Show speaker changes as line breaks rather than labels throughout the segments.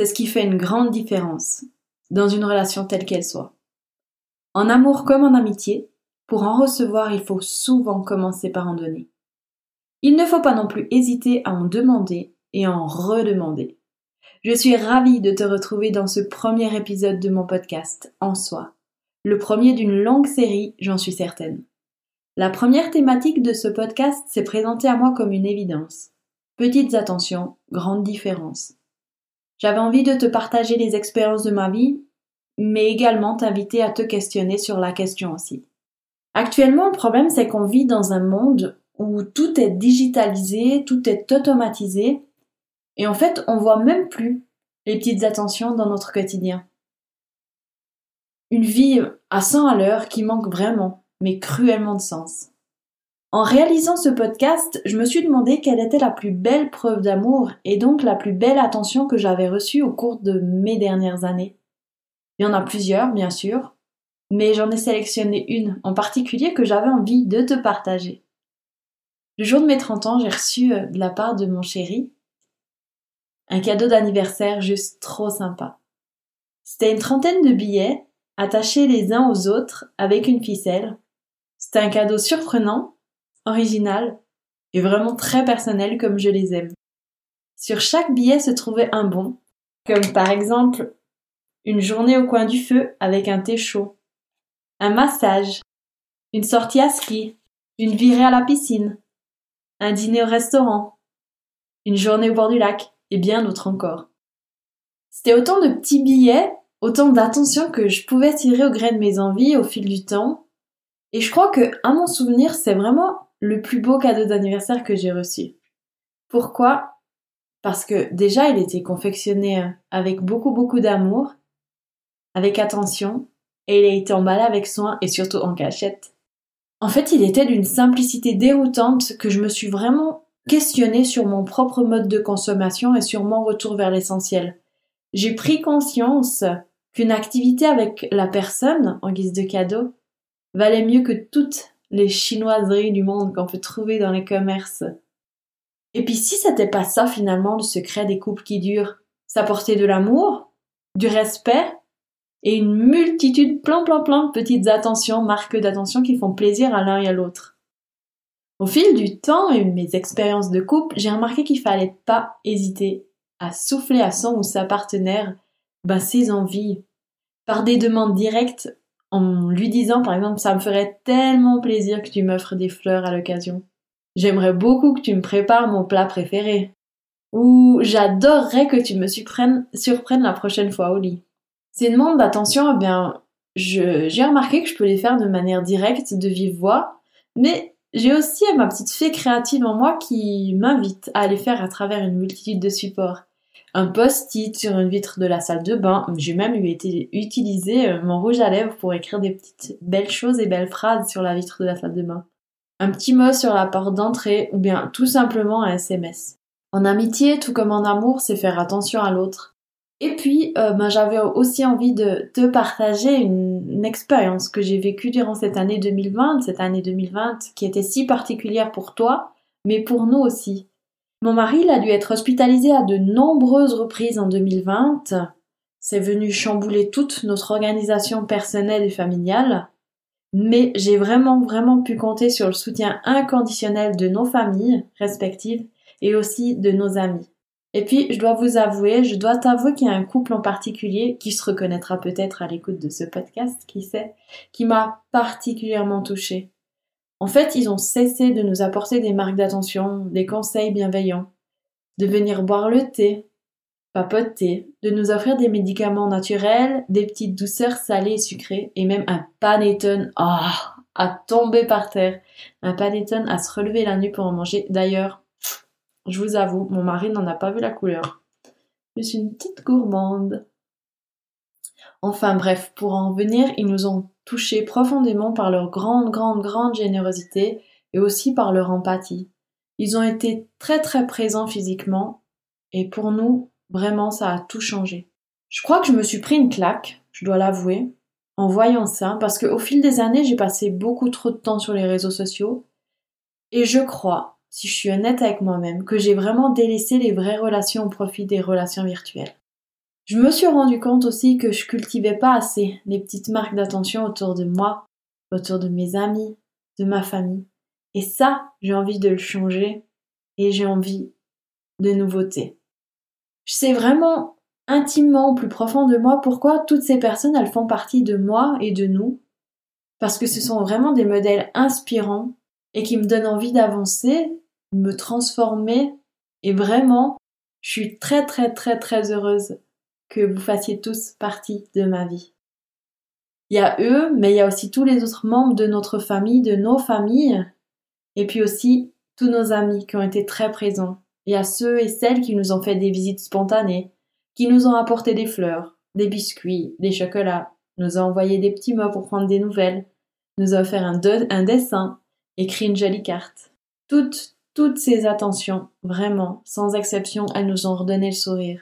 c'est ce qui fait une grande différence dans une relation telle qu'elle soit. En amour comme en amitié, pour en recevoir, il faut souvent commencer par en donner. Il ne faut pas non plus hésiter à en demander et en redemander. Je suis ravie de te retrouver dans ce premier épisode de mon podcast, En soi. Le premier d'une longue série, j'en suis certaine. La première thématique de ce podcast s'est présentée à moi comme une évidence. Petites attentions, grandes différences. J'avais envie de te partager les expériences de ma vie, mais également t'inviter à te questionner sur la question aussi. Actuellement, le problème, c'est qu'on vit dans un monde où tout est digitalisé, tout est automatisé, et en fait, on voit même plus les petites attentions dans notre quotidien. Une vie à 100 à l'heure qui manque vraiment, mais cruellement de sens. En réalisant ce podcast, je me suis demandé quelle était la plus belle preuve d'amour et donc la plus belle attention que j'avais reçue au cours de mes dernières années. Il y en a plusieurs, bien sûr, mais j'en ai sélectionné une en particulier que j'avais envie de te partager. Le jour de mes 30 ans, j'ai reçu euh, de la part de mon chéri un cadeau d'anniversaire juste trop sympa. C'était une trentaine de billets attachés les uns aux autres avec une ficelle. C'était un cadeau surprenant original et vraiment très personnel comme je les aime. Sur chaque billet se trouvait un bon, comme par exemple une journée au coin du feu avec un thé chaud, un massage, une sortie à ski, une virée à la piscine, un dîner au restaurant, une journée au bord du lac et bien d'autres encore. C'était autant de petits billets, autant d'attention que je pouvais tirer au gré de mes envies au fil du temps. Et je crois que, à mon souvenir, c'est vraiment le plus beau cadeau d'anniversaire que j'ai reçu. Pourquoi? Parce que déjà, il était confectionné euh, avec beaucoup beaucoup d'amour, avec attention, et il a été emballé avec soin et surtout en cachette. En fait, il était d'une simplicité déroutante que je me suis vraiment questionnée sur mon propre mode de consommation et sur mon retour vers l'essentiel. J'ai pris conscience qu'une activité avec la personne, en guise de cadeau, valait mieux que toute les chinoiseries du monde qu'on peut trouver dans les commerces. Et puis si c'était pas ça finalement le secret des couples qui durent, ça portait de l'amour, du respect et une multitude plein plein plein petites attentions, marques d'attention qui font plaisir à l'un et à l'autre. Au fil du temps et de mes expériences de couple, j'ai remarqué qu'il fallait pas hésiter à souffler à son ou sa partenaire bah, ses envies par des demandes directes en lui disant par exemple ça me ferait tellement plaisir que tu m'offres des fleurs à l'occasion. J'aimerais beaucoup que tu me prépares mon plat préféré. Ou j'adorerais que tu me surprennes, la prochaine fois au lit. Ces demandes d'attention, eh bien, j'ai remarqué que je peux les faire de manière directe, de vive voix, mais j'ai aussi ma petite fée créative en moi qui m'invite à les faire à travers une multitude de supports un post-it sur une vitre de la salle de bain. J'ai même utiliser euh, mon rouge à lèvres pour écrire des petites belles choses et belles phrases sur la vitre de la salle de bain. Un petit mot sur la porte d'entrée ou bien tout simplement un SMS. En amitié, tout comme en amour, c'est faire attention à l'autre. Et puis, euh, ben, j'avais aussi envie de te partager une, une expérience que j'ai vécue durant cette année 2020, cette année 2020 qui était si particulière pour toi, mais pour nous aussi. Mon mari, il a dû être hospitalisé à de nombreuses reprises en 2020. C'est venu chambouler toute notre organisation personnelle et familiale. Mais j'ai vraiment, vraiment pu compter sur le soutien inconditionnel de nos familles respectives et aussi de nos amis. Et puis, je dois vous avouer, je dois t'avouer qu'il y a un couple en particulier qui se reconnaîtra peut-être à l'écoute de ce podcast, qui sait, qui m'a particulièrement touchée. En fait, ils ont cessé de nous apporter des marques d'attention, des conseils bienveillants, de venir boire le thé, papoter, de nous offrir des médicaments naturels, des petites douceurs salées et sucrées, et même un panettone, ah, à tomber par terre, un panettone à se relever la nuit pour en manger. D'ailleurs, je vous avoue, mon mari n'en a pas vu la couleur. Je suis une petite gourmande. Enfin bref, pour en venir, ils nous ont touchés profondément par leur grande, grande, grande générosité et aussi par leur empathie. Ils ont été très très présents physiquement et pour nous, vraiment, ça a tout changé. Je crois que je me suis pris une claque, je dois l'avouer, en voyant ça, parce qu'au fil des années, j'ai passé beaucoup trop de temps sur les réseaux sociaux et je crois, si je suis honnête avec moi-même, que j'ai vraiment délaissé les vraies relations au profit des relations virtuelles. Je me suis rendu compte aussi que je cultivais pas assez les petites marques d'attention autour de moi, autour de mes amis, de ma famille. Et ça, j'ai envie de le changer et j'ai envie de nouveautés. Je sais vraiment intimement au plus profond de moi pourquoi toutes ces personnes elles font partie de moi et de nous parce que ce sont vraiment des modèles inspirants et qui me donnent envie d'avancer, de me transformer et vraiment je suis très très très très heureuse que vous fassiez tous partie de ma vie. Il y a eux, mais il y a aussi tous les autres membres de notre famille, de nos familles, et puis aussi tous nos amis qui ont été très présents. Il y a ceux et celles qui nous ont fait des visites spontanées, qui nous ont apporté des fleurs, des biscuits, des chocolats, nous ont envoyé des petits mots pour prendre des nouvelles, nous ont offert un, un dessin, écrit une jolie carte. Toutes, toutes ces attentions, vraiment, sans exception, elles nous ont redonné le sourire.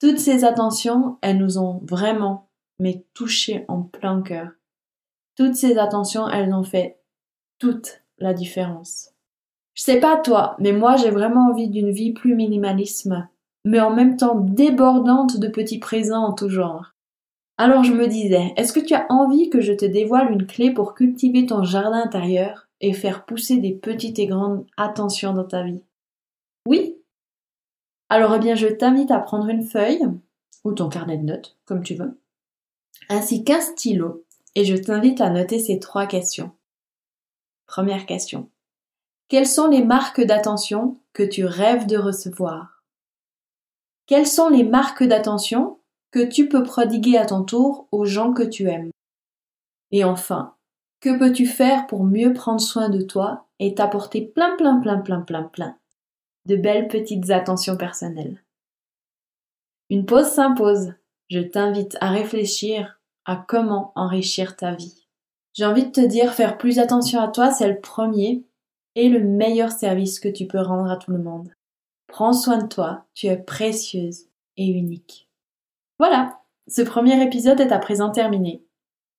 Toutes ces attentions, elles nous ont vraiment, mais touché en plein cœur. Toutes ces attentions, elles ont fait toute la différence. Je sais pas toi, mais moi j'ai vraiment envie d'une vie plus minimalisme, mais en même temps débordante de petits présents en tout genre. Alors je me disais, est-ce que tu as envie que je te dévoile une clé pour cultiver ton jardin intérieur et faire pousser des petites et grandes attentions dans ta vie? Oui alors, eh bien, je t'invite à prendre une feuille ou ton carnet de notes, comme tu veux, ainsi qu'un stylo, et je t'invite à noter ces trois questions. Première question. Quelles sont les marques d'attention que tu rêves de recevoir? Quelles sont les marques d'attention que tu peux prodiguer à ton tour aux gens que tu aimes? Et enfin, que peux-tu faire pour mieux prendre soin de toi et t'apporter plein plein plein plein plein plein? De belles petites attentions personnelles. Une pause s'impose. Je t'invite à réfléchir à comment enrichir ta vie. J'ai envie de te dire, faire plus attention à toi, c'est le premier et le meilleur service que tu peux rendre à tout le monde. Prends soin de toi, tu es précieuse et unique. Voilà, ce premier épisode est à présent terminé.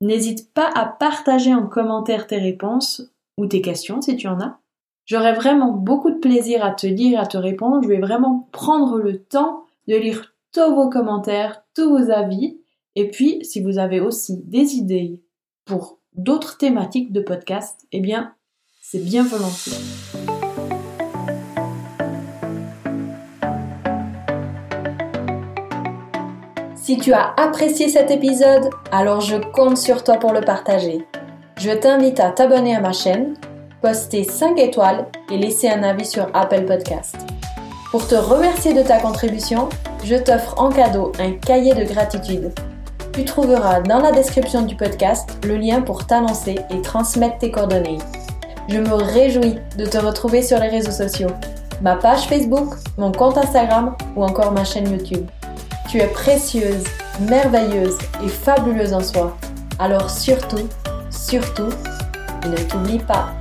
N'hésite pas à partager en commentaire tes réponses ou tes questions si tu en as. J'aurais vraiment beaucoup de plaisir à te lire, à te répondre. Je vais vraiment prendre le temps de lire tous vos commentaires, tous vos avis. Et puis, si vous avez aussi des idées pour d'autres thématiques de podcast, eh bien, c'est bien volontiers. Si tu as apprécié cet épisode, alors je compte sur toi pour le partager. Je t'invite à t'abonner à ma chaîne poster 5 étoiles et laisser un avis sur Apple Podcast. Pour te remercier de ta contribution, je t'offre en cadeau un cahier de gratitude. Tu trouveras dans la description du podcast le lien pour t'annoncer et transmettre tes coordonnées. Je me réjouis de te retrouver sur les réseaux sociaux, ma page Facebook, mon compte Instagram ou encore ma chaîne YouTube. Tu es précieuse, merveilleuse et fabuleuse en soi. Alors surtout, surtout, ne t'oublie pas.